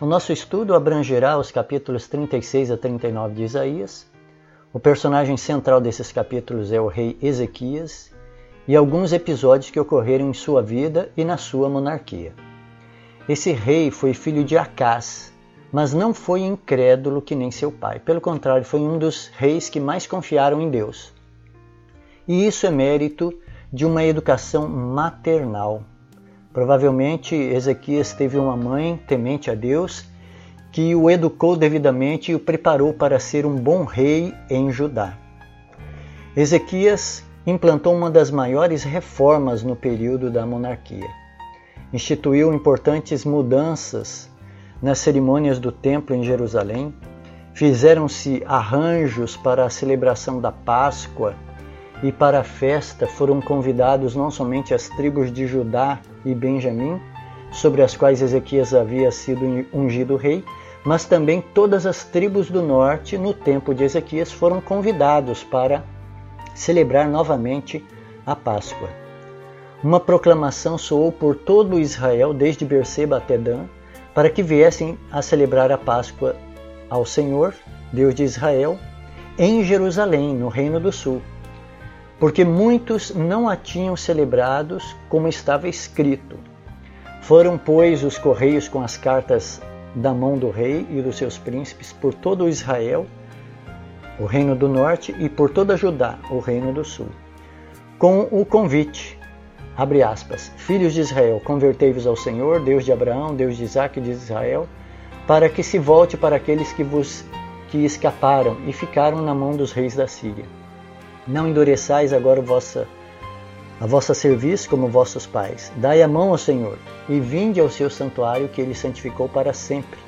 O nosso estudo abrangerá os capítulos 36 a 39 de Isaías. O personagem central desses capítulos é o rei Ezequias e alguns episódios que ocorreram em sua vida e na sua monarquia. Esse rei foi filho de Acás, mas não foi incrédulo que nem seu pai. Pelo contrário, foi um dos reis que mais confiaram em Deus. E isso é mérito de uma educação maternal. Provavelmente Ezequias teve uma mãe temente a Deus que o educou devidamente e o preparou para ser um bom rei em Judá. Ezequias implantou uma das maiores reformas no período da monarquia. Instituiu importantes mudanças nas cerimônias do templo em Jerusalém, fizeram-se arranjos para a celebração da Páscoa e para a festa foram convidados não somente as tribos de Judá e Benjamim, sobre as quais Ezequias havia sido ungido rei, mas também todas as tribos do norte, no tempo de Ezequias, foram convidados para celebrar novamente a Páscoa. Uma proclamação soou por todo Israel, desde Berseba até Dan, para que viessem a celebrar a Páscoa ao Senhor, Deus de Israel, em Jerusalém, no Reino do Sul, porque muitos não a tinham celebrados como estava escrito. Foram, pois, os correios com as cartas da mão do rei e dos seus príncipes por todo Israel, o reino do norte, e por toda Judá, o reino do sul, com o convite, abre aspas, filhos de Israel, convertei-vos ao Senhor, Deus de Abraão, Deus de Isaac e de Israel, para que se volte para aqueles que vos que escaparam e ficaram na mão dos reis da Síria não endureçais agora vossa, a vossa serviço como vossos pais. Dai a mão ao Senhor e vinde ao seu santuário que ele santificou para sempre.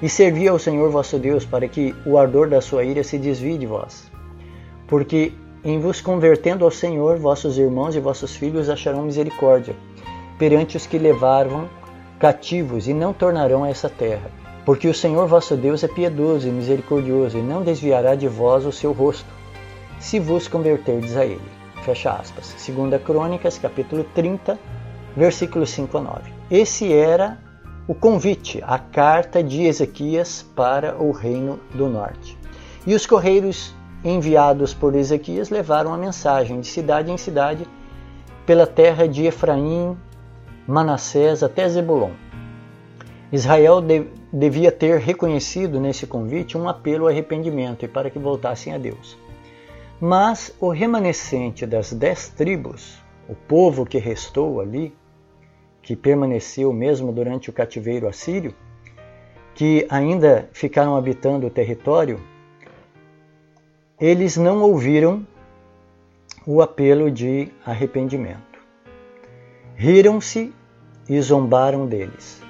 E servi ao Senhor vosso Deus para que o ardor da sua ira se desvie de vós. Porque em vos convertendo ao Senhor, vossos irmãos e vossos filhos acharão misericórdia perante os que levaram cativos e não tornarão a essa terra. Porque o Senhor vosso Deus é piedoso e misericordioso e não desviará de vós o seu rosto se vos converterdes a ele. Fecha aspas. Segunda Crônicas, capítulo 30, versículos 5 a 9. Esse era o convite, a carta de Ezequias para o reino do norte. E os correios enviados por Ezequias levaram a mensagem de cidade em cidade pela terra de Efraim, Manassés até Zebulon. Israel devia ter reconhecido nesse convite um apelo ao arrependimento e para que voltassem a Deus. Mas o remanescente das dez tribos, o povo que restou ali, que permaneceu mesmo durante o cativeiro assírio, que ainda ficaram habitando o território, eles não ouviram o apelo de arrependimento. Riram-se e zombaram deles.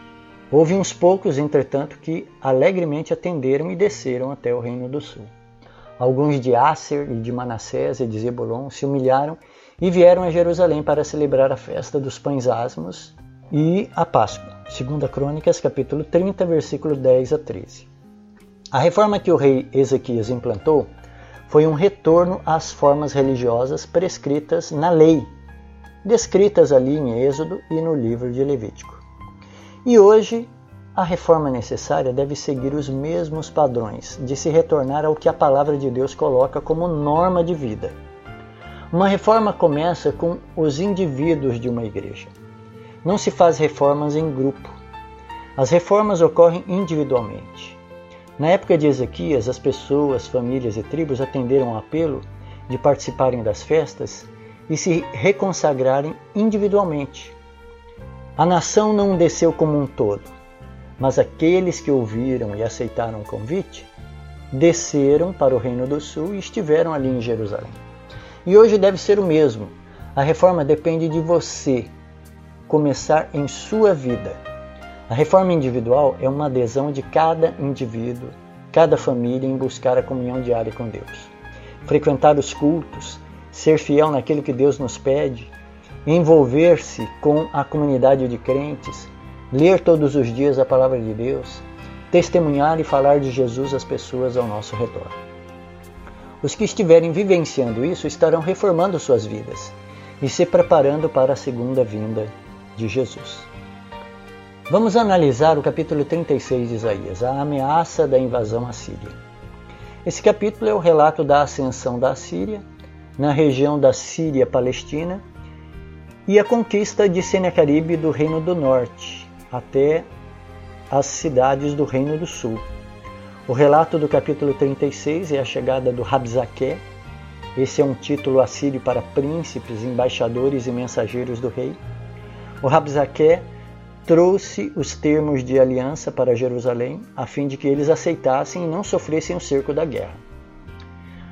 Houve uns poucos, entretanto, que alegremente atenderam e desceram até o Reino do Sul. Alguns de Asser e de Manassés e de Zebulon se humilharam e vieram a Jerusalém para celebrar a festa dos pães asmos e a Páscoa. 2 Crônicas, capítulo 30, versículo 10 a 13. A reforma que o rei Ezequias implantou foi um retorno às formas religiosas prescritas na lei, descritas ali em Êxodo e no livro de Levítico. E hoje a reforma necessária deve seguir os mesmos padrões, de se retornar ao que a palavra de Deus coloca como norma de vida. Uma reforma começa com os indivíduos de uma igreja. Não se faz reformas em grupo. As reformas ocorrem individualmente. Na época de Ezequias, as pessoas, famílias e tribos atenderam ao apelo de participarem das festas e se reconsagrarem individualmente. A nação não desceu como um todo mas aqueles que ouviram e aceitaram o convite desceram para o Reino do Sul e estiveram ali em Jerusalém. E hoje deve ser o mesmo. A reforma depende de você começar em sua vida. A reforma individual é uma adesão de cada indivíduo, cada família em buscar a comunhão diária com Deus. Frequentar os cultos, ser fiel naquilo que Deus nos pede, envolver-se com a comunidade de crentes, ler todos os dias a palavra de Deus, testemunhar e falar de Jesus às pessoas ao nosso redor. Os que estiverem vivenciando isso estarão reformando suas vidas e se preparando para a segunda vinda de Jesus. Vamos analisar o capítulo 36 de Isaías, a ameaça da invasão assíria. Esse capítulo é o relato da ascensão da Assíria na região da Síria-Palestina e a conquista de Senecaribe do Reino do Norte até as cidades do Reino do Sul. O relato do capítulo 36 é a chegada do Rabzaké. Esse é um título assírio para príncipes, embaixadores e mensageiros do rei. O Rabzaké trouxe os termos de aliança para Jerusalém, a fim de que eles aceitassem e não sofressem o cerco da guerra.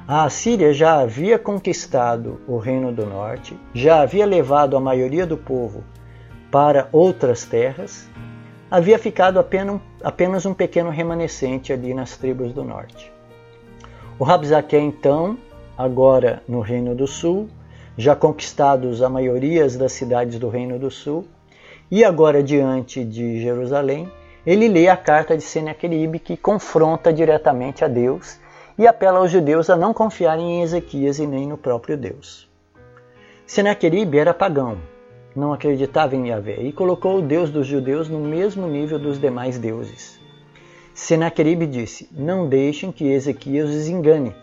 A Assíria já havia conquistado o Reino do Norte, já havia levado a maioria do povo para outras terras, havia ficado apenas um pequeno remanescente ali nas tribos do norte. O Rabzaké, então, agora no Reino do Sul, já conquistados a maioria das cidades do Reino do Sul, e agora, diante de Jerusalém, ele lê a carta de Senaqueribe que confronta diretamente a Deus e apela aos judeus a não confiarem em Ezequias e nem no próprio Deus. Senaqueribe era pagão, não acreditava em Yahvé e colocou o Deus dos judeus no mesmo nível dos demais deuses. Senaqueribe disse: Não deixem que Ezequias os engane,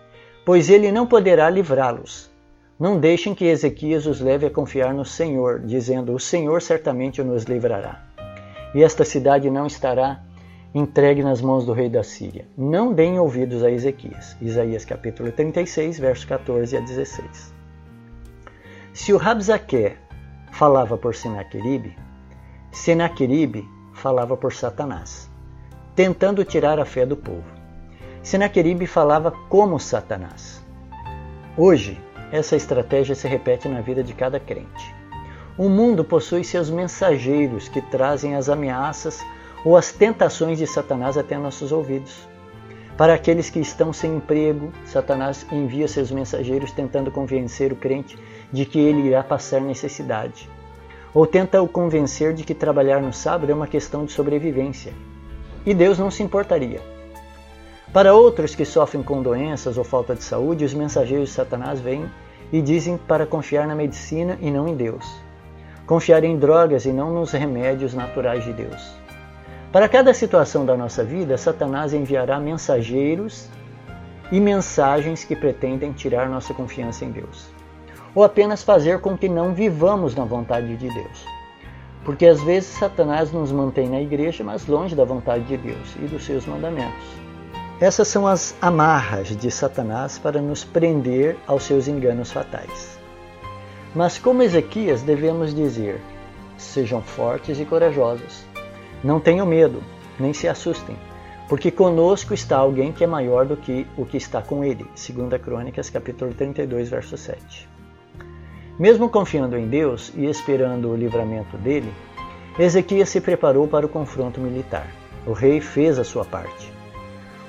pois ele não poderá livrá-los. Não deixem que Ezequias os leve a confiar no Senhor, dizendo: O Senhor certamente nos livrará. E esta cidade não estará entregue nas mãos do rei da Síria. Não deem ouvidos a Ezequias. Isaías capítulo 36, versos 14 a 16. Se o Rabzaqué falava por Senaqueribe, Senaqueribe falava por Satanás, tentando tirar a fé do povo. Senaqueribe falava como Satanás. Hoje, essa estratégia se repete na vida de cada crente. O mundo possui seus mensageiros que trazem as ameaças ou as tentações de Satanás até nossos ouvidos. Para aqueles que estão sem emprego, Satanás envia seus mensageiros tentando convencer o crente de que ele irá passar necessidade. Ou tenta o convencer de que trabalhar no sábado é uma questão de sobrevivência. E Deus não se importaria. Para outros que sofrem com doenças ou falta de saúde, os mensageiros de Satanás vêm e dizem para confiar na medicina e não em Deus. Confiar em drogas e não nos remédios naturais de Deus. Para cada situação da nossa vida, Satanás enviará mensageiros e mensagens que pretendem tirar nossa confiança em Deus. Ou apenas fazer com que não vivamos na vontade de Deus. Porque às vezes Satanás nos mantém na igreja, mas longe da vontade de Deus e dos seus mandamentos. Essas são as amarras de Satanás para nos prender aos seus enganos fatais. Mas, como Ezequias, devemos dizer: sejam fortes e corajosos. Não tenham medo, nem se assustem, porque conosco está alguém que é maior do que o que está com ele. 2 Crônicas, capítulo 32, verso 7. Mesmo confiando em Deus e esperando o livramento dele, Ezequias se preparou para o confronto militar. O rei fez a sua parte.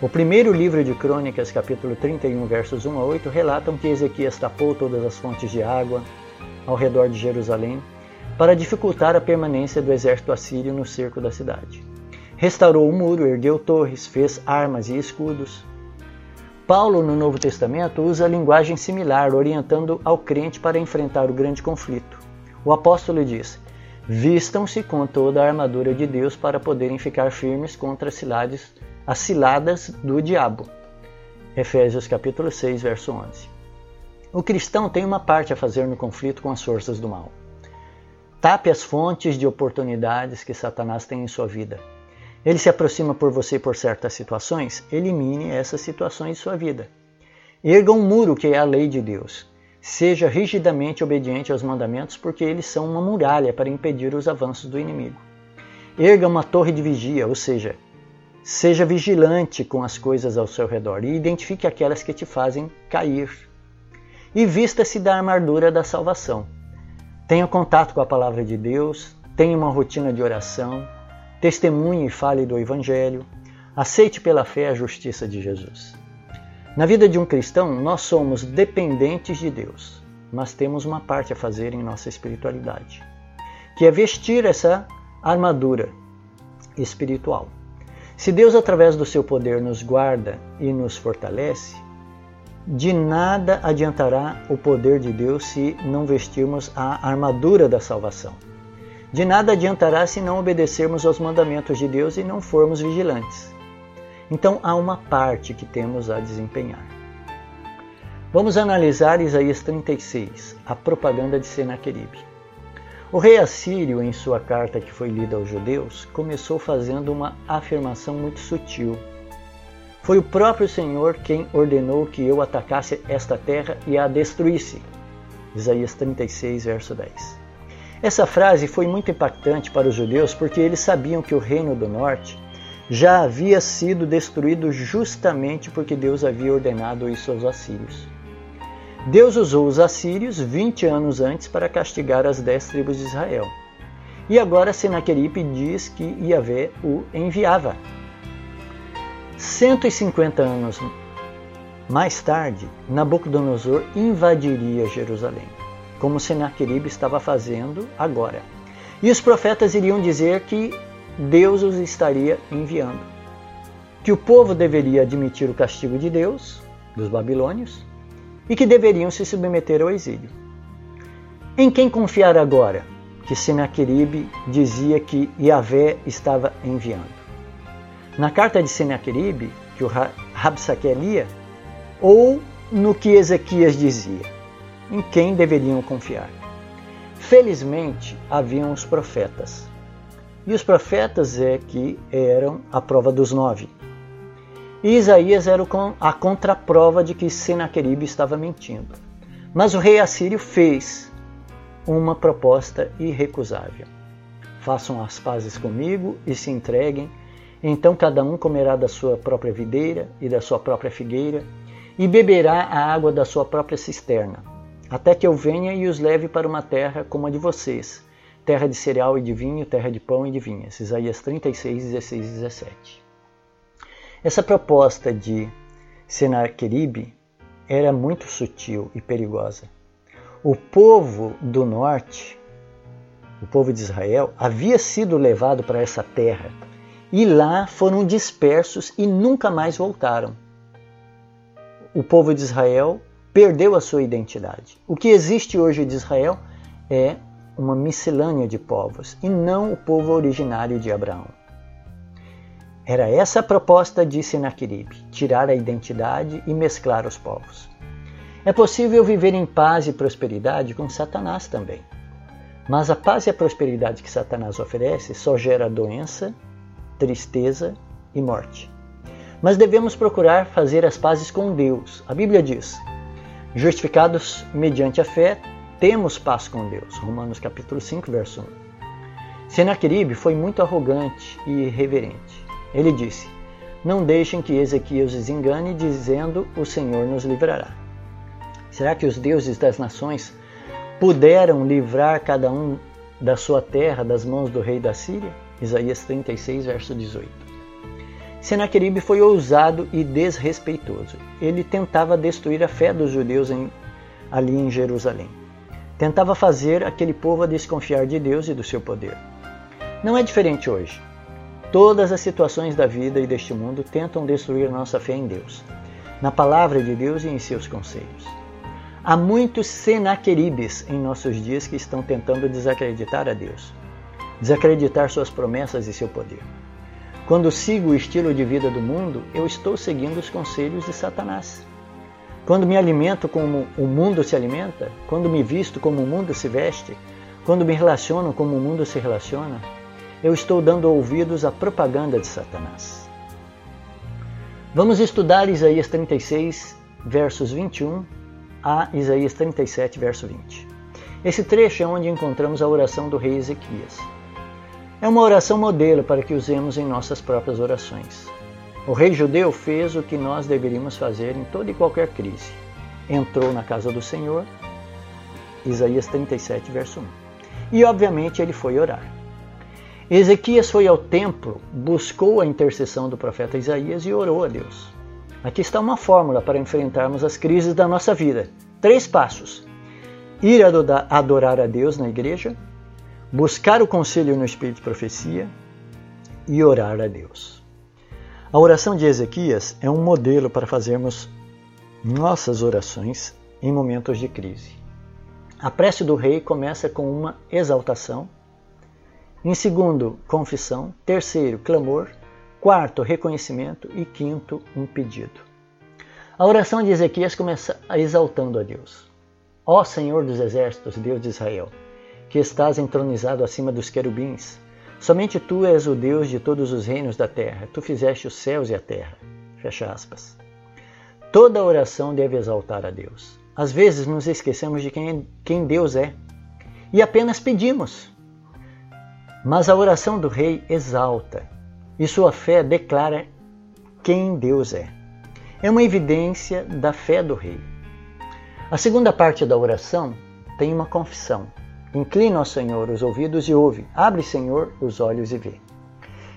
O primeiro livro de Crônicas, capítulo 31, versos 1 a 8, relatam que Ezequias tapou todas as fontes de água ao redor de Jerusalém para dificultar a permanência do exército assírio no cerco da cidade. Restaurou o muro, ergueu torres, fez armas e escudos. Paulo, no Novo Testamento, usa linguagem similar, orientando ao crente para enfrentar o grande conflito. O apóstolo diz: Vistam-se com toda a armadura de Deus para poderem ficar firmes contra as ciladas as ciladas do diabo. Efésios capítulo 6, verso 11. O cristão tem uma parte a fazer no conflito com as forças do mal. Tape as fontes de oportunidades que Satanás tem em sua vida. Ele se aproxima por você por certas situações, elimine essas situações de sua vida. Erga um muro que é a lei de Deus. Seja rigidamente obediente aos mandamentos, porque eles são uma muralha para impedir os avanços do inimigo. Erga uma torre de vigia, ou seja, Seja vigilante com as coisas ao seu redor e identifique aquelas que te fazem cair. E vista-se da armadura da salvação. Tenha contato com a palavra de Deus, tenha uma rotina de oração, testemunhe e fale do Evangelho, aceite pela fé a justiça de Jesus. Na vida de um cristão, nós somos dependentes de Deus, mas temos uma parte a fazer em nossa espiritualidade, que é vestir essa armadura espiritual. Se Deus, através do seu poder, nos guarda e nos fortalece, de nada adiantará o poder de Deus se não vestirmos a armadura da salvação. De nada adiantará se não obedecermos aos mandamentos de Deus e não formos vigilantes. Então há uma parte que temos a desempenhar. Vamos analisar Isaías 36, a propaganda de Senaqueribe. O rei assírio, em sua carta que foi lida aos judeus, começou fazendo uma afirmação muito sutil. Foi o próprio Senhor quem ordenou que eu atacasse esta terra e a destruísse. Isaías 36, verso 10. Essa frase foi muito impactante para os judeus porque eles sabiam que o reino do norte já havia sido destruído justamente porque Deus havia ordenado isso aos assírios. Deus usou os assírios 20 anos antes para castigar as dez tribos de Israel. E agora Senaqueripe diz que Yahvé o enviava. 150 anos mais tarde, Nabucodonosor invadiria Jerusalém, como Senaqueribe estava fazendo agora. E os profetas iriam dizer que Deus os estaria enviando. Que o povo deveria admitir o castigo de Deus, dos babilônios, e que deveriam se submeter ao exílio. Em quem confiar agora? Que Senaqueribe dizia que Yahvé estava enviando. Na carta de Senaqueribe, que o Rabsaque lia, ou no que Ezequias dizia? Em quem deveriam confiar? Felizmente, haviam os profetas. E os profetas é que eram a prova dos nove. E Isaías era a contraprova de que Senaqueribe estava mentindo. Mas o rei assírio fez uma proposta irrecusável. Façam as pazes comigo e se entreguem, então cada um comerá da sua própria videira e da sua própria figueira, e beberá a água da sua própria cisterna, até que eu venha e os leve para uma terra como a de vocês, terra de cereal e de vinho, terra de pão e de vinhas. Isaías 36, 16 e 17. Essa proposta de Senaqueribe era muito sutil e perigosa. O povo do norte, o povo de Israel, havia sido levado para essa terra e lá foram dispersos e nunca mais voltaram. O povo de Israel perdeu a sua identidade. O que existe hoje de Israel é uma miscelânea de povos e não o povo originário de Abraão. Era essa a proposta de Senaqueribe, tirar a identidade e mesclar os povos. É possível viver em paz e prosperidade com Satanás também. Mas a paz e a prosperidade que Satanás oferece só gera doença, tristeza e morte. Mas devemos procurar fazer as pazes com Deus. A Bíblia diz: Justificados mediante a fé, temos paz com Deus. Romanos capítulo 5, verso 1. Senaqueribe foi muito arrogante e irreverente. Ele disse: Não deixem que Ezequias os engane, dizendo: O Senhor nos livrará. Será que os deuses das nações puderam livrar cada um da sua terra das mãos do rei da Síria? Isaías 36, verso 18. Senaqueribe foi ousado e desrespeitoso. Ele tentava destruir a fé dos judeus em, ali em Jerusalém. Tentava fazer aquele povo desconfiar de Deus e do seu poder. Não é diferente hoje. Todas as situações da vida e deste mundo tentam destruir nossa fé em Deus, na palavra de Deus e em seus conselhos. Há muitos senaqueribes em nossos dias que estão tentando desacreditar a Deus, desacreditar suas promessas e seu poder. Quando sigo o estilo de vida do mundo, eu estou seguindo os conselhos de Satanás. Quando me alimento como o mundo se alimenta, quando me visto como o mundo se veste, quando me relaciono como o mundo se relaciona, eu estou dando ouvidos à propaganda de Satanás. Vamos estudar Isaías 36, versos 21 a Isaías 37, verso 20. Esse trecho é onde encontramos a oração do rei Ezequias. É uma oração modelo para que usemos em nossas próprias orações. O rei judeu fez o que nós deveríamos fazer em toda e qualquer crise. Entrou na casa do Senhor, Isaías 37, verso 1. E obviamente ele foi orar. Ezequias foi ao templo, buscou a intercessão do profeta Isaías e orou a Deus. Aqui está uma fórmula para enfrentarmos as crises da nossa vida. Três passos: ir adorar a Deus na igreja, buscar o conselho no espírito de profecia e orar a Deus. A oração de Ezequias é um modelo para fazermos nossas orações em momentos de crise. A prece do rei começa com uma exaltação Em segundo, confissão. Terceiro, clamor. Quarto, reconhecimento. E quinto, um pedido. A oração de Ezequias começa exaltando a Deus. Ó Senhor dos exércitos, Deus de Israel, que estás entronizado acima dos querubins, somente tu és o Deus de todos os reinos da terra. Tu fizeste os céus e a terra. Fecha aspas. Toda oração deve exaltar a Deus. Às vezes nos esquecemos de quem, quem Deus é e apenas pedimos. Mas a oração do rei exalta e sua fé declara quem Deus é. É uma evidência da fé do rei. A segunda parte da oração tem uma confissão. Inclina ao Senhor os ouvidos e ouve. Abre, Senhor, os olhos e vê.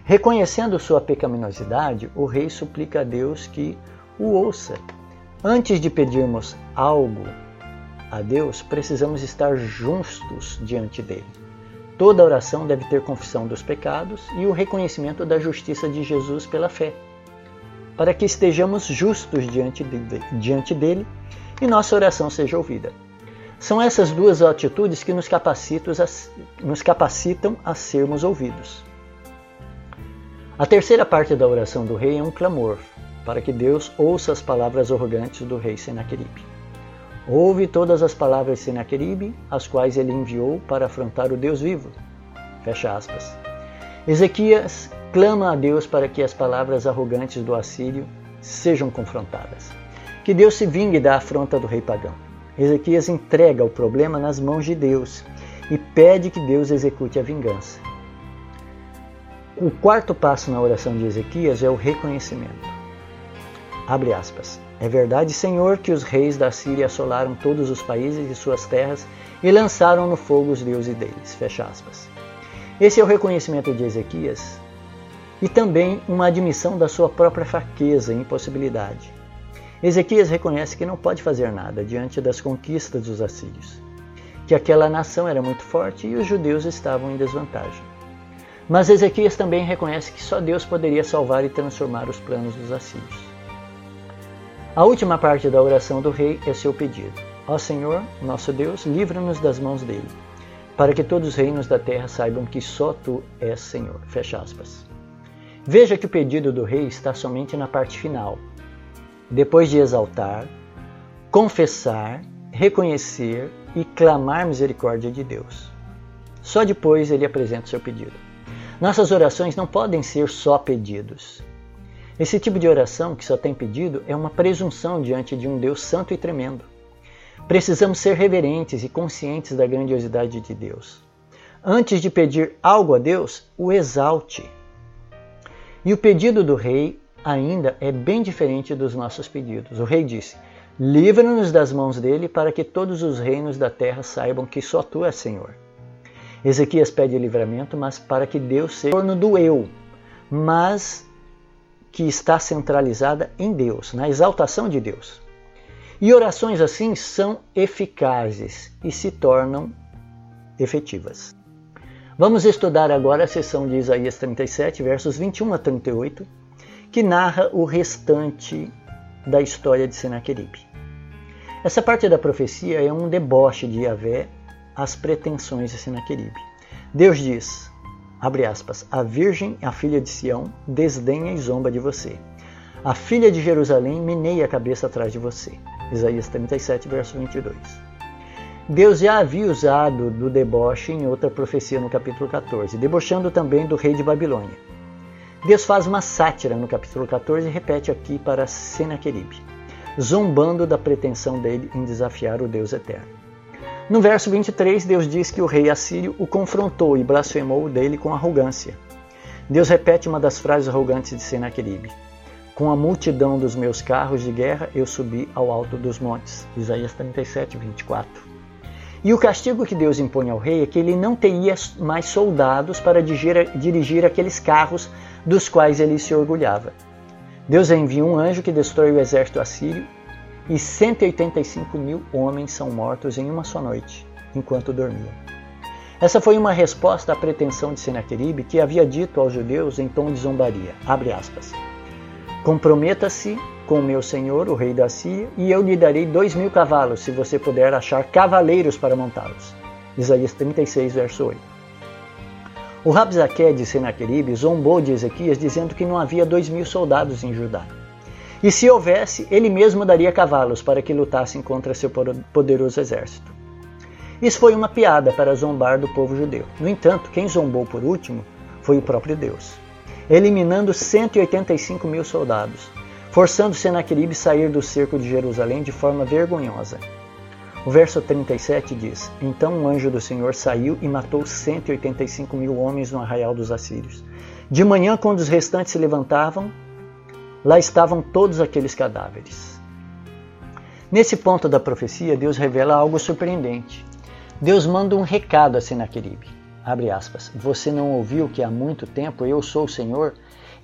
Reconhecendo sua pecaminosidade, o rei suplica a Deus que o ouça. Antes de pedirmos algo a Deus, precisamos estar justos diante dele. Toda oração deve ter confissão dos pecados e o reconhecimento da justiça de Jesus pela fé, para que estejamos justos diante, de, diante dele e nossa oração seja ouvida. São essas duas atitudes que nos capacitam a, nos capacitam a sermos ouvidos. A terceira parte da oração do rei é um clamor, para que Deus ouça as palavras arrogantes do rei Senaqueribe. Ouve todas as palavras de Senaqueribe, as quais ele enviou para afrontar o Deus vivo. Fecha aspas. Ezequias clama a Deus para que as palavras arrogantes do assírio sejam confrontadas. Que Deus se vingue da afronta do rei pagão. Ezequias entrega o problema nas mãos de Deus e pede que Deus execute a vingança. O quarto passo na oração de Ezequias é o reconhecimento. Abre aspas. É verdade, Senhor, que os reis da Síria assolaram todos os países e suas terras e lançaram no fogo os deuses deles. Fecha aspas. Esse é o reconhecimento de Ezequias e também uma admissão da sua própria fraqueza e impossibilidade. Ezequias reconhece que não pode fazer nada diante das conquistas dos assírios, que aquela nação era muito forte e os judeus estavam em desvantagem. Mas Ezequias também reconhece que só Deus poderia salvar e transformar os planos dos assírios. A última parte da oração do rei é seu pedido. Ó Senhor, nosso Deus, livra-nos das mãos dele, para que todos os reinos da terra saibam que só tu és Senhor. Fecha aspas. Veja que o pedido do rei está somente na parte final. Depois de exaltar, confessar, reconhecer e clamar misericórdia de Deus. Só depois ele apresenta o seu pedido. Nossas orações não podem ser só pedidos. Esse tipo de oração que só tem pedido é uma presunção diante de um Deus santo e tremendo. Precisamos ser reverentes e conscientes da grandiosidade de Deus. Antes de pedir algo a Deus, o exalte. E o pedido do rei ainda é bem diferente dos nossos pedidos. O rei disse: Livra-nos das mãos dele, para que todos os reinos da terra saibam que só tu és Senhor. Ezequias pede livramento, mas para que Deus seja o torno do eu, mas que está centralizada em Deus, na exaltação de Deus. E orações assim são eficazes e se tornam efetivas. Vamos estudar agora a sessão de Isaías 37, versos 21 a 38, que narra o restante da história de Senaqueribe. Essa parte da profecia é um deboche de Yahvé às pretensões de Senaqueribe. Deus diz: abre aspas, a virgem, a filha de Sião, desdenha e zomba de você. A filha de Jerusalém meneia a cabeça atrás de você. Isaías 37, verso 22. Deus já havia usado do deboche em outra profecia no capítulo 14, debochando também do rei de Babilônia. Deus faz uma sátira no capítulo 14 e repete aqui para Senaqueribe, zombando da pretensão dele em desafiar o Deus eterno. No verso 23, Deus diz que o rei assírio o confrontou e blasfemou dele com arrogância. Deus repete uma das frases arrogantes de Senaqueribe: Com a multidão dos meus carros de guerra eu subi ao alto dos montes. Isaías 37, 24. E o castigo que Deus impõe ao rei é que ele não teria mais soldados para dirigir aqueles carros dos quais ele se orgulhava. Deus envia um anjo que destrói o exército assírio e 185 mil homens são mortos em uma só noite, enquanto dormiam. Essa foi uma resposta à pretensão de Senaqueribe que havia dito aos judeus em tom de zombaria, Comprometa-se com meu senhor, o rei da Síria, e eu lhe darei dois mil cavalos, se você puder achar cavaleiros para montá-los. Isaías 36, verso 8. O Rabzaque de Senaqueribe zombou de Ezequias dizendo que não havia dois mil soldados em Judá. E se houvesse, ele mesmo daria cavalos para que lutassem contra seu poderoso exército. Isso foi uma piada para zombar do povo judeu. No entanto, quem zombou por último foi o próprio Deus, eliminando 185 mil soldados, forçando Senaqueribe sair do cerco de Jerusalém de forma vergonhosa. O verso 37 diz: Então um anjo do Senhor saiu e matou 185 mil homens no arraial dos assírios. De manhã, quando os restantes se levantavam, lá estavam todos aqueles cadáveres. Nesse ponto da profecia, Deus revela algo surpreendente. Deus manda um recado a Senaqueribe. Abre aspas. Você não ouviu que há muito tempo eu sou o Senhor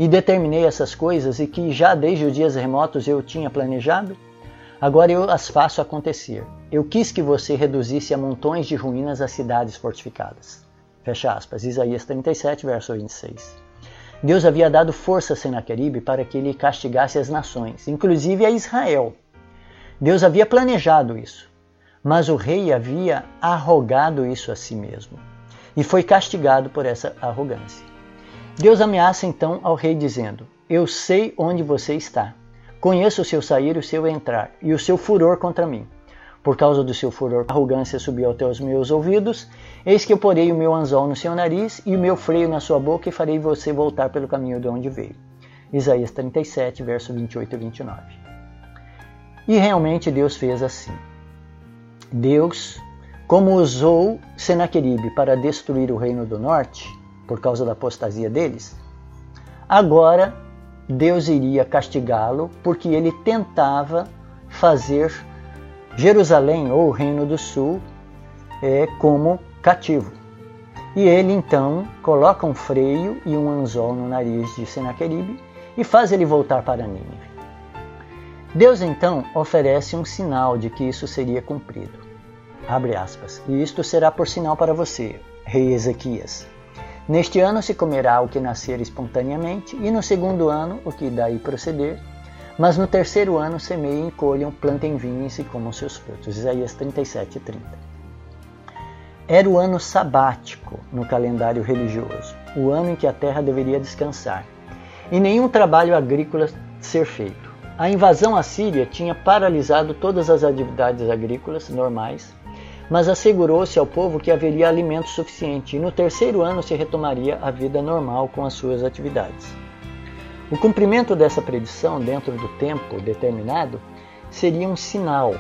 e determinei essas coisas e que já desde os dias remotos eu tinha planejado? Agora eu as faço acontecer. Eu quis que você reduzisse a montões de ruínas as cidades fortificadas. Fecha aspas. Isaías 37, verso 26. Deus havia dado força a Senaqueribe para que ele castigasse as nações, inclusive a Israel. Deus havia planejado isso, mas o rei havia arrogado isso a si mesmo e foi castigado por essa arrogância. Deus ameaça então ao rei dizendo: Eu sei onde você está Conheço o seu sair e o seu entrar, e o seu furor contra mim. Por causa do seu furor, a arrogância subiu até os meus ouvidos. Eis que eu porei o meu anzol no seu nariz e o meu freio na sua boca e farei você voltar pelo caminho de onde veio. Isaías 37, verso 28 e 29. E realmente Deus fez assim. Deus, como usou Senaqueribe para destruir o reino do norte, por causa da apostasia deles, agora Deus iria castigá-lo porque ele tentava fazer Jerusalém ou o Reino do Sul é, como cativo. E ele então coloca um freio e um anzol no nariz de Senaqueribe e faz ele voltar para Nínive. Deus então oferece um sinal de que isso seria cumprido. Abre aspas. E isto será por sinal para você, rei Ezequias. Neste ano se comerá o que nascer espontaneamente, e no segundo ano o que daí proceder. Mas no terceiro ano semeiem, colham, plantem vinhos e comam seus frutos. Isaías 37, 30. Era o ano sabático no calendário religioso, o ano em que a terra deveria descansar, e nenhum trabalho agrícola ser feito. A invasão assíria tinha paralisado todas as atividades agrícolas normais mas assegurou-se ao povo que haveria alimento suficiente e no terceiro ano se retomaria a vida normal com as suas atividades. O cumprimento dessa predição dentro do tempo determinado seria um sinal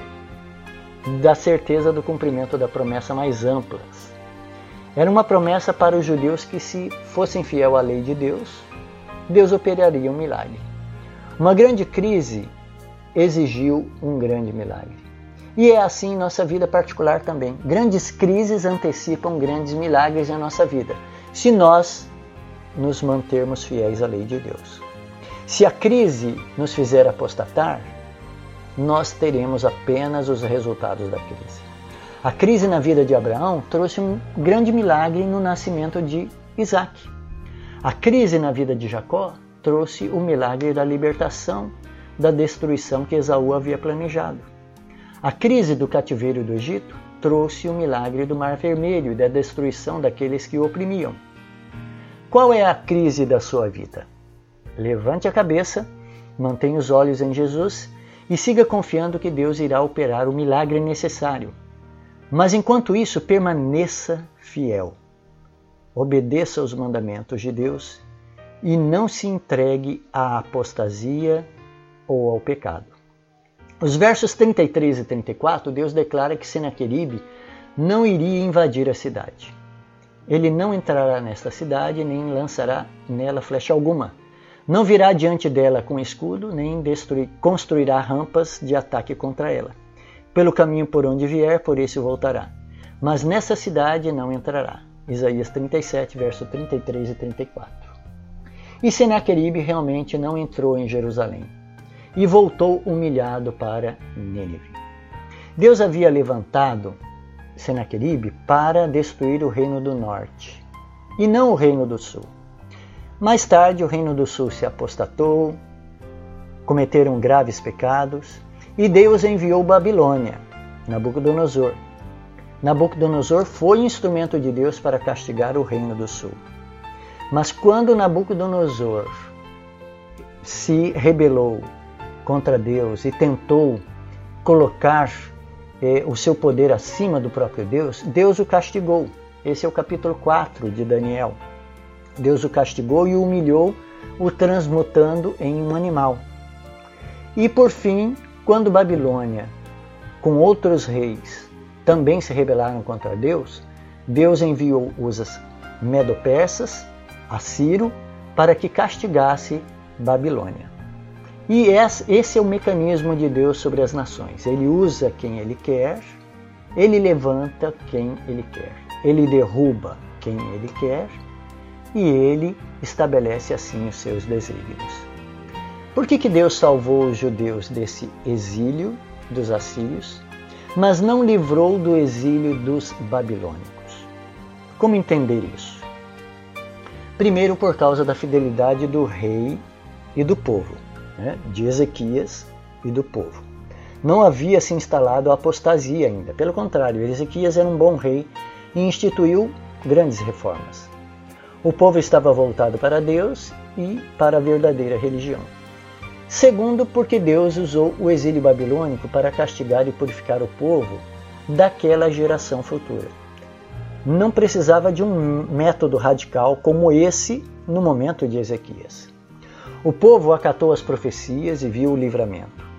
da certeza do cumprimento da promessa mais ampla. Era uma promessa para os judeus que, se fossem fiel à lei de Deus, Deus operaria um milagre. Uma grande crise exigiu um grande milagre. E é assim em nossa vida particular também. Grandes crises antecipam grandes milagres na nossa vida, se nós nos mantermos fiéis à lei de Deus. Se a crise nos fizer apostatar, nós teremos apenas os resultados da crise. A crise na vida de Abraão trouxe um grande milagre no nascimento de Isaac. A crise na vida de Jacó trouxe o milagre da libertação da destruição que Esaú havia planejado. A crise do cativeiro do Egito trouxe o milagre do Mar Vermelho e da destruição daqueles que o oprimiam. Qual é a crise da sua vida? Levante a cabeça, mantenha os olhos em Jesus e siga confiando que Deus irá operar o milagre necessário. Mas enquanto isso, permaneça fiel. Obedeça aos mandamentos de Deus e não se entregue à apostasia ou ao pecado. Os versos 33 e 34, Deus declara que Senaqueribe não iria invadir a cidade. Ele não entrará nesta cidade, nem lançará nela flecha alguma. Não virá diante dela com escudo, nem destruir, construirá rampas de ataque contra ela. Pelo caminho por onde vier, por esse voltará. Mas nessa cidade não entrará. Isaías 37, verso 33 e 34. E Senaqueribe realmente não entrou em Jerusalém e voltou humilhado para Nínive. Deus havia levantado Senaqueribe para destruir o reino do norte e não o reino do sul. Mais tarde, o reino do sul se apostatou, cometeram graves pecados e Deus enviou Babilônia, Nabucodonosor. Nabucodonosor foi instrumento de Deus para castigar o reino do sul. Mas quando Nabucodonosor se rebelou contra Deus e tentou colocar eh, o seu poder acima do próprio Deus, Deus o castigou. Esse é o capítulo 4 de Daniel. Deus o castigou e o humilhou, o transmutando em um animal. E por fim, quando Babilônia, com outros reis, também se rebelaram contra Deus, Deus enviou os medo-persas, Assiro, para que castigasse Babilônia. E esse é o mecanismo de Deus sobre as nações. Ele usa quem ele quer, ele levanta quem ele quer, ele derruba quem ele quer e ele estabelece assim os seus desígnios. Por que, que Deus salvou os judeus desse exílio dos assírios, mas não livrou do exílio dos babilônicos? Como entender isso? Primeiro, por causa da fidelidade do rei e do povo né, de Ezequias e do povo. Não havia se instalado a apostasia ainda. Pelo contrário, Ezequias era um bom rei e instituiu grandes reformas. O povo estava voltado para Deus e para a verdadeira religião. Segundo, porque Deus usou o exílio babilônico para castigar e purificar o povo daquela geração futura. Não precisava de um método radical como esse no momento de Ezequias. O povo acatou as profecias e viu o livramento.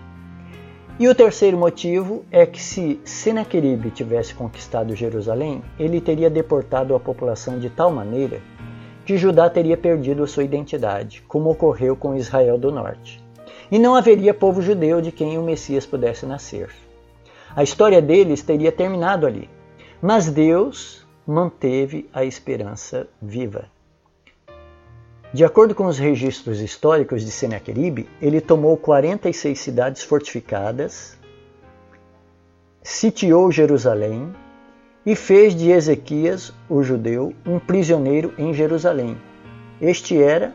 E o terceiro motivo é que se Senaqueribe tivesse conquistado Jerusalém, ele teria deportado a população de tal maneira que Judá teria perdido a sua identidade, como ocorreu com Israel do Norte. E não haveria povo judeu de quem o Messias pudesse nascer. A história deles teria terminado ali, mas Deus manteve a esperança viva. De acordo com os registros históricos de Senaqueribe, ele tomou 46 cidades fortificadas, sitiou Jerusalém e fez de Ezequias, o judeu, um prisioneiro em Jerusalém. Este era,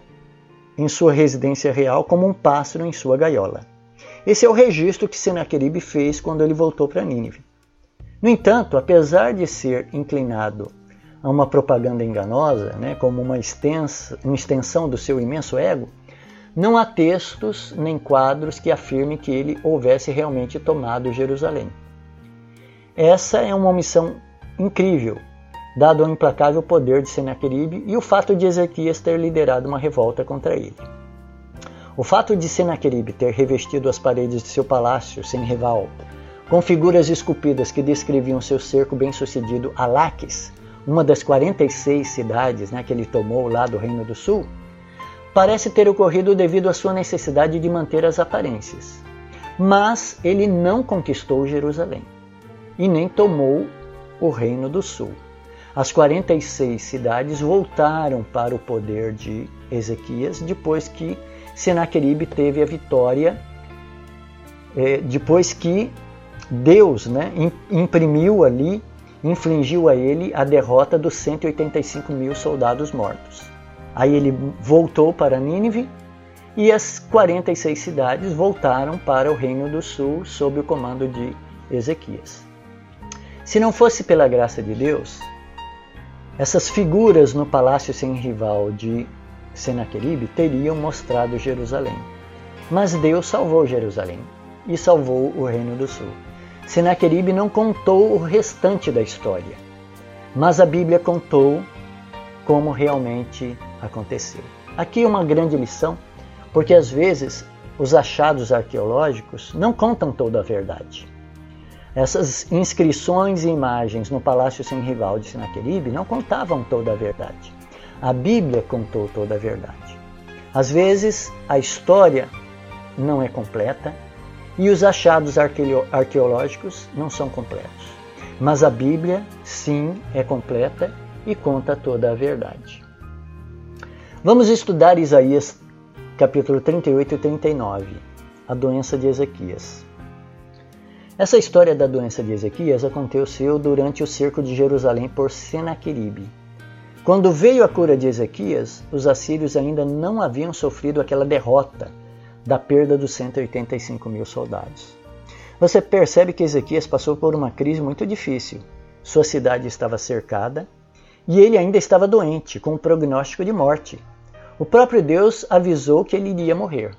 em sua residência real, como um pássaro em sua gaiola. Esse é o registro que Senaqueribe fez quando ele voltou para Nínive. No entanto, apesar de ser inclinado a uma propaganda enganosa, né, como uma, extensa, uma extensão do seu imenso ego, não há textos nem quadros que afirmem que ele houvesse realmente tomado Jerusalém. Essa é uma omissão incrível, dado o implacável poder de Senaqueribe e o fato de Ezequias ter liderado uma revolta contra ele. O fato de Senaqueribe ter revestido as paredes de seu palácio sem rival com figuras esculpidas que descreviam seu cerco bem-sucedido a Laques uma das 46 cidades né, que ele tomou lá do Reino do Sul, parece ter ocorrido devido à sua necessidade de manter as aparências. Mas ele não conquistou Jerusalém e nem tomou o Reino do Sul. As 46 cidades voltaram para o poder de Ezequias depois que Senaqueribe teve a vitória, eh, depois que Deus né, imprimiu ali infligiu a ele a derrota dos 185 mil soldados mortos. Aí ele voltou para Nínive e as 46 cidades voltaram para o Reino do Sul sob o comando de Ezequias. Se não fosse pela graça de Deus, essas figuras no palácio sem rival de Senaqueribe teriam mostrado Jerusalém. Mas Deus salvou Jerusalém e salvou o Reino do Sul. Senaqueribe não contou o restante da história, mas a Bíblia contou como realmente aconteceu. Aqui uma grande lição, porque às vezes os achados arqueológicos não contam toda a verdade. Essas inscrições e imagens no Palácio Sem Rival de Senaqueribe não contavam toda a verdade. A Bíblia contou toda a verdade. Às vezes a história não é completa, e os achados arqueológicos não são completos. Mas a Bíblia, sim, é completa e conta toda a verdade. Vamos estudar Isaías capítulo 38 e 39, a doença de Ezequias. Essa história da doença de Ezequias aconteceu durante o cerco de Jerusalém por Senaqueribe. Quando veio a cura de Ezequias, os assírios ainda não haviam sofrido aquela derrota da perda dos 185 mil soldados. Você percebe que Ezequias passou por uma crise muito difícil. Sua cidade estava cercada E ele ainda estava doente, com um prognóstico de morte. O próprio Deus avisou que ele iria morrer.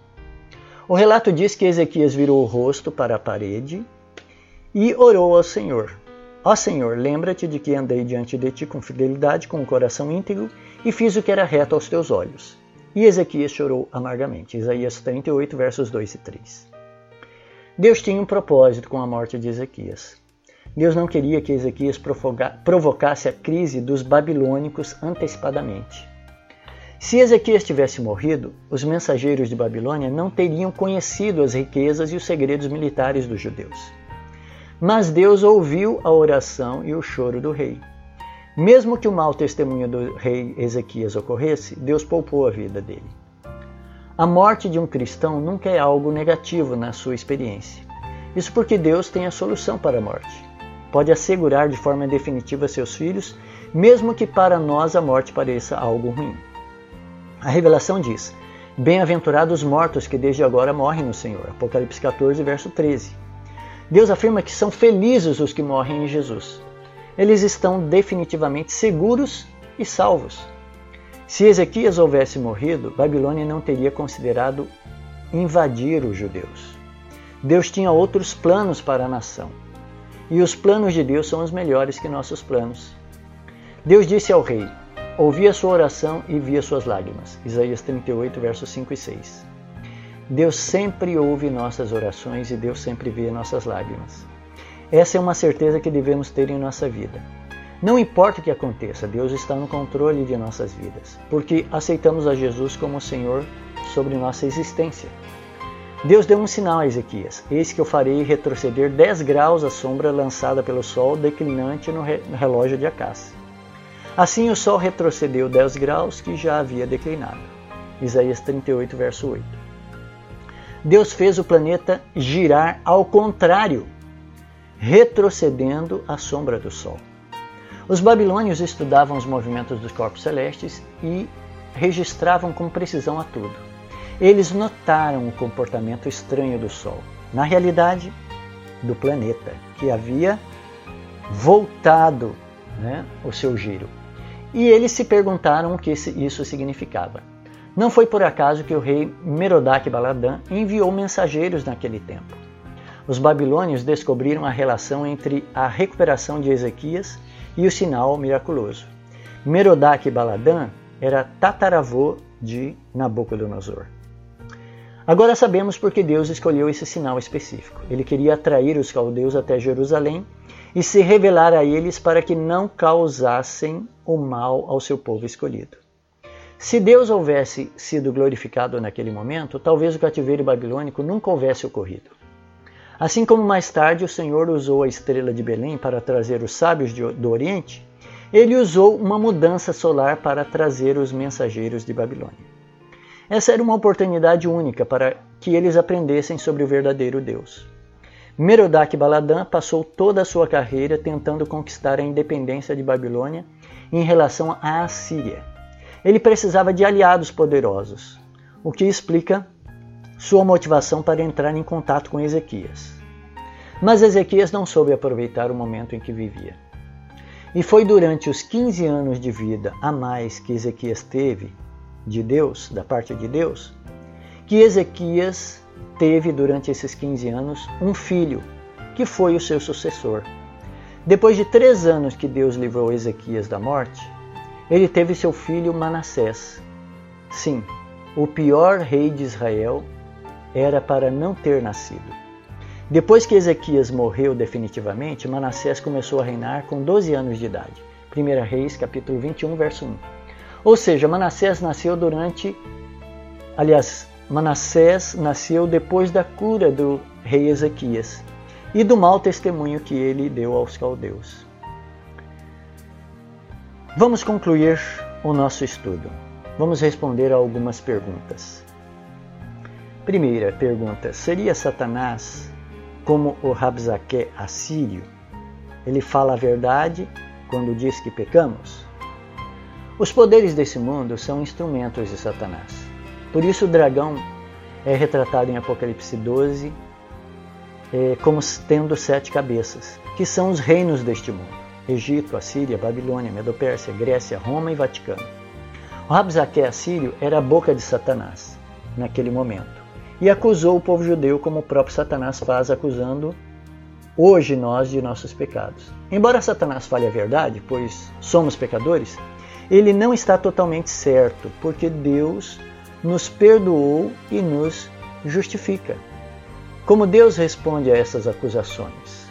O relato diz que Ezequias virou o rosto para a parede e orou ao Senhor. Ó Senhor, lembra-te de que andei diante de ti com fidelidade, com o coração íntegro e fiz o que era reto aos teus olhos. E Ezequias chorou amargamente. Isaías 38, versos 2 e 3. Deus tinha um propósito com a morte de Ezequias. Deus não queria que Ezequias provocasse a crise dos babilônicos antecipadamente. Se Ezequias tivesse morrido, os mensageiros de Babilônia não teriam conhecido as riquezas e os segredos militares dos judeus. Mas Deus ouviu a oração e o choro do rei. Mesmo que o mau testemunho do rei Ezequias ocorresse, Deus poupou a vida dele. A morte de um cristão nunca é algo negativo na sua experiência. Isso porque Deus tem a solução para a morte. Pode assegurar de forma definitiva seus filhos, mesmo que para nós a morte pareça algo ruim. A revelação diz: Bem-aventurados os mortos que desde agora morrem no Senhor. Apocalipse 14, verso 13. Deus afirma que são felizes os que morrem em Jesus. Eles estão definitivamente seguros e salvos. Se Ezequias houvesse morrido, Babilônia não teria considerado invadir os judeus. Deus tinha outros planos para a nação. E os planos de Deus são os melhores que nossos planos. Deus disse ao rei: Ouvi a sua oração e vi as suas lágrimas. Isaías 38, versos 5 e 6. Deus sempre ouve nossas orações e Deus sempre vê nossas lágrimas. Essa é uma certeza que devemos ter em nossa vida. Não importa o que aconteça, Deus está no controle de nossas vidas, porque aceitamos a Jesus como Senhor sobre nossa existência. Deus deu um sinal a Ezequias: Eis que eu farei retroceder 10 graus a sombra lançada pelo sol declinante no relógio de Acás. Assim o sol retrocedeu 10 graus que já havia declinado. Isaías 38, verso 8. Deus fez o planeta girar ao contrário, retrocedendo à sombra do sol. Os babilônios estudavam os movimentos dos corpos celestes e registravam com precisão a tudo. Eles notaram o comportamento estranho do Sol, na realidade, do planeta, que havia voltado né, o seu giro e eles se perguntaram o que isso significava. Não foi por acaso que o rei Merodach Baladã enviou mensageiros naquele tempo. Os babilônios descobriram a relação entre a recuperação de Ezequias e o sinal miraculoso. Merodach Baladã era tataravô de Nabucodonosor. Agora sabemos por que Deus escolheu esse sinal específico. Ele queria atrair os caldeus até Jerusalém e se revelar a eles para que não causassem o mal ao seu povo escolhido. Se Deus houvesse sido glorificado naquele momento, talvez o cativeiro babilônico nunca houvesse ocorrido. Assim como mais tarde o Senhor usou a estrela de Belém para trazer os sábios do Oriente, ele usou uma mudança solar para trazer os mensageiros de Babilônia. Essa era uma oportunidade única para que eles aprendessem sobre o verdadeiro Deus. Merodach Baladan passou toda a sua carreira tentando conquistar a independência de Babilônia em relação à Assíria. Ele precisava de aliados poderosos, o que explica sua motivação para entrar em contato com Ezequias. Mas Ezequias não soube aproveitar o momento em que vivia. E foi durante os 15 anos de vida a mais que Ezequias teve de Deus, da parte de Deus, que Ezequias teve durante esses 15 anos um filho, que foi o seu sucessor. Depois de três anos que Deus livrou Ezequias da morte, ele teve seu filho Manassés. Sim, o pior rei de Israel era para não ter nascido. Depois que Ezequias morreu definitivamente, Manassés começou a reinar com 12 anos de idade. 1 Reis, capítulo 21, verso 1. Ou seja, Manassés nasceu durante, aliás, Manassés nasceu depois da cura do rei Ezequias e do mau testemunho que ele deu aos caldeus. Vamos concluir o nosso estudo. Vamos responder a algumas perguntas. Primeira pergunta: seria Satanás como o Rabzaque assírio? Ele fala a verdade quando diz que pecamos? Os poderes desse mundo são instrumentos de Satanás. Por isso o dragão é retratado em Apocalipse 12 é, como tendo sete cabeças, que são os reinos deste mundo. Egito, Assíria, Babilônia, Medopérsia, Grécia, Roma e Vaticano. O Rabzaque assírio era a boca de Satanás naquele momento e acusou o povo judeu como o próprio Satanás faz acusando hoje nós de nossos pecados. Embora Satanás fale a verdade, pois somos pecadores, ele não está totalmente certo, porque Deus nos perdoou e nos justifica. Como Deus responde a essas acusações?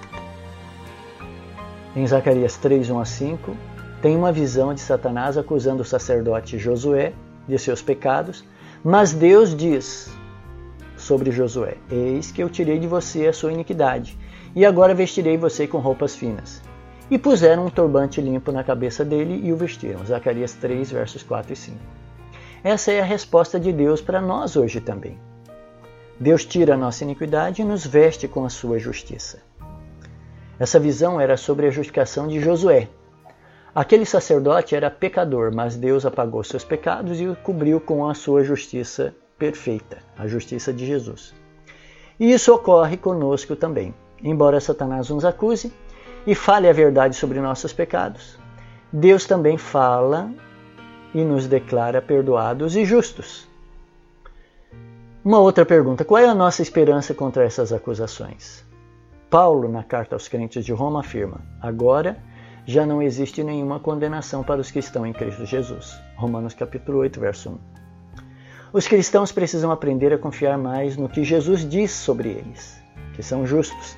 Em Zacarias 3, 1 a 5, tem uma visão de Satanás acusando o sacerdote Josué de seus pecados, mas Deus diz sobre Josué: Eis que eu tirei de você a sua iniquidade, e agora vestirei você com roupas finas. E puseram um turbante limpo na cabeça dele e o vestiram. Zacarias 3, versos 4 e 5. Essa é a resposta de Deus para nós hoje também. Deus tira a nossa iniquidade e nos veste com a sua justiça. Essa visão era sobre a justificação de Josué. Aquele sacerdote era pecador, mas Deus apagou seus pecados e o cobriu com a sua justiça perfeita, a justiça de Jesus. E isso ocorre conosco também. Embora Satanás nos acuse e fale a verdade sobre nossos pecados, Deus também fala e nos declara perdoados e justos. Uma outra pergunta: qual é a nossa esperança contra essas acusações? Paulo, na carta aos crentes de Roma, afirma: agora já não existe nenhuma condenação para os que estão em Cristo Jesus. Romanos capítulo 8, verso 1. Os cristãos precisam aprender a confiar mais no que Jesus diz sobre eles, que são justos,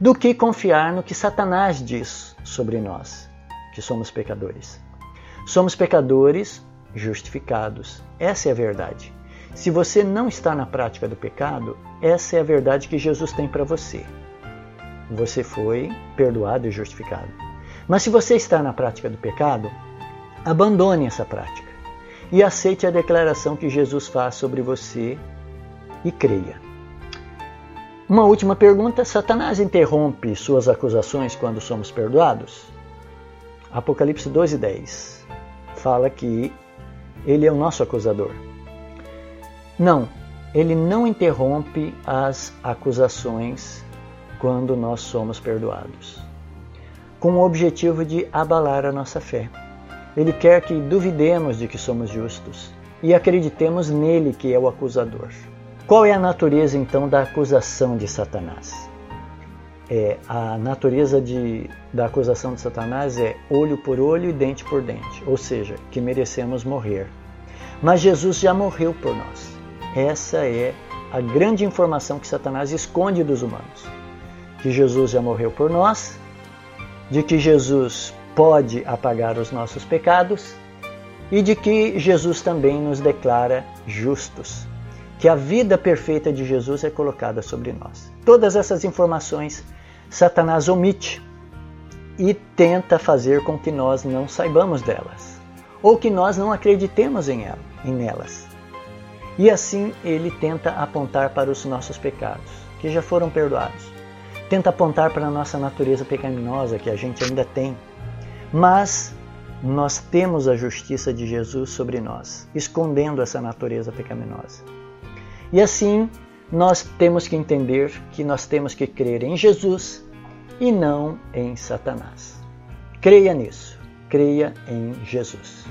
do que confiar no que Satanás diz sobre nós, que somos pecadores. Somos pecadores justificados. Essa é a verdade. Se você não está na prática do pecado, essa é a verdade que Jesus tem para você. Você foi perdoado e justificado. Mas se você está na prática do pecado, abandone essa prática e aceite a declaração que Jesus faz sobre você e creia. Uma última pergunta: Satanás interrompe suas acusações quando somos perdoados? Apocalipse 12, 10 fala que ele é o nosso acusador. Não, ele não interrompe as acusações quando nós somos perdoados, com o objetivo de abalar a nossa fé. Ele quer que duvidemos de que somos justos e acreditemos nele que é o acusador. Qual é a natureza então da acusação de Satanás? É, a natureza de, da acusação de Satanás é olho por olho e dente por dente, ou seja, que merecemos morrer. Mas Jesus já morreu por nós. Essa é a grande informação que Satanás esconde dos humanos: que Jesus já morreu por nós, de que Jesus pode apagar os nossos pecados e de que Jesus também nos declara justos, que a vida perfeita de Jesus é colocada sobre nós. Todas essas informações Satanás omite e tenta fazer com que nós não saibamos delas, ou que nós não acreditemos em, ela, em nelas. E assim ele tenta apontar para os nossos pecados, que já foram perdoados. Tenta apontar para a nossa natureza pecaminosa, que a gente ainda tem. Mas nós temos a justiça de Jesus sobre nós, escondendo essa natureza pecaminosa. E assim, nós temos que entender que nós temos que crer em Jesus e não em Satanás. Creia nisso, creia em Jesus.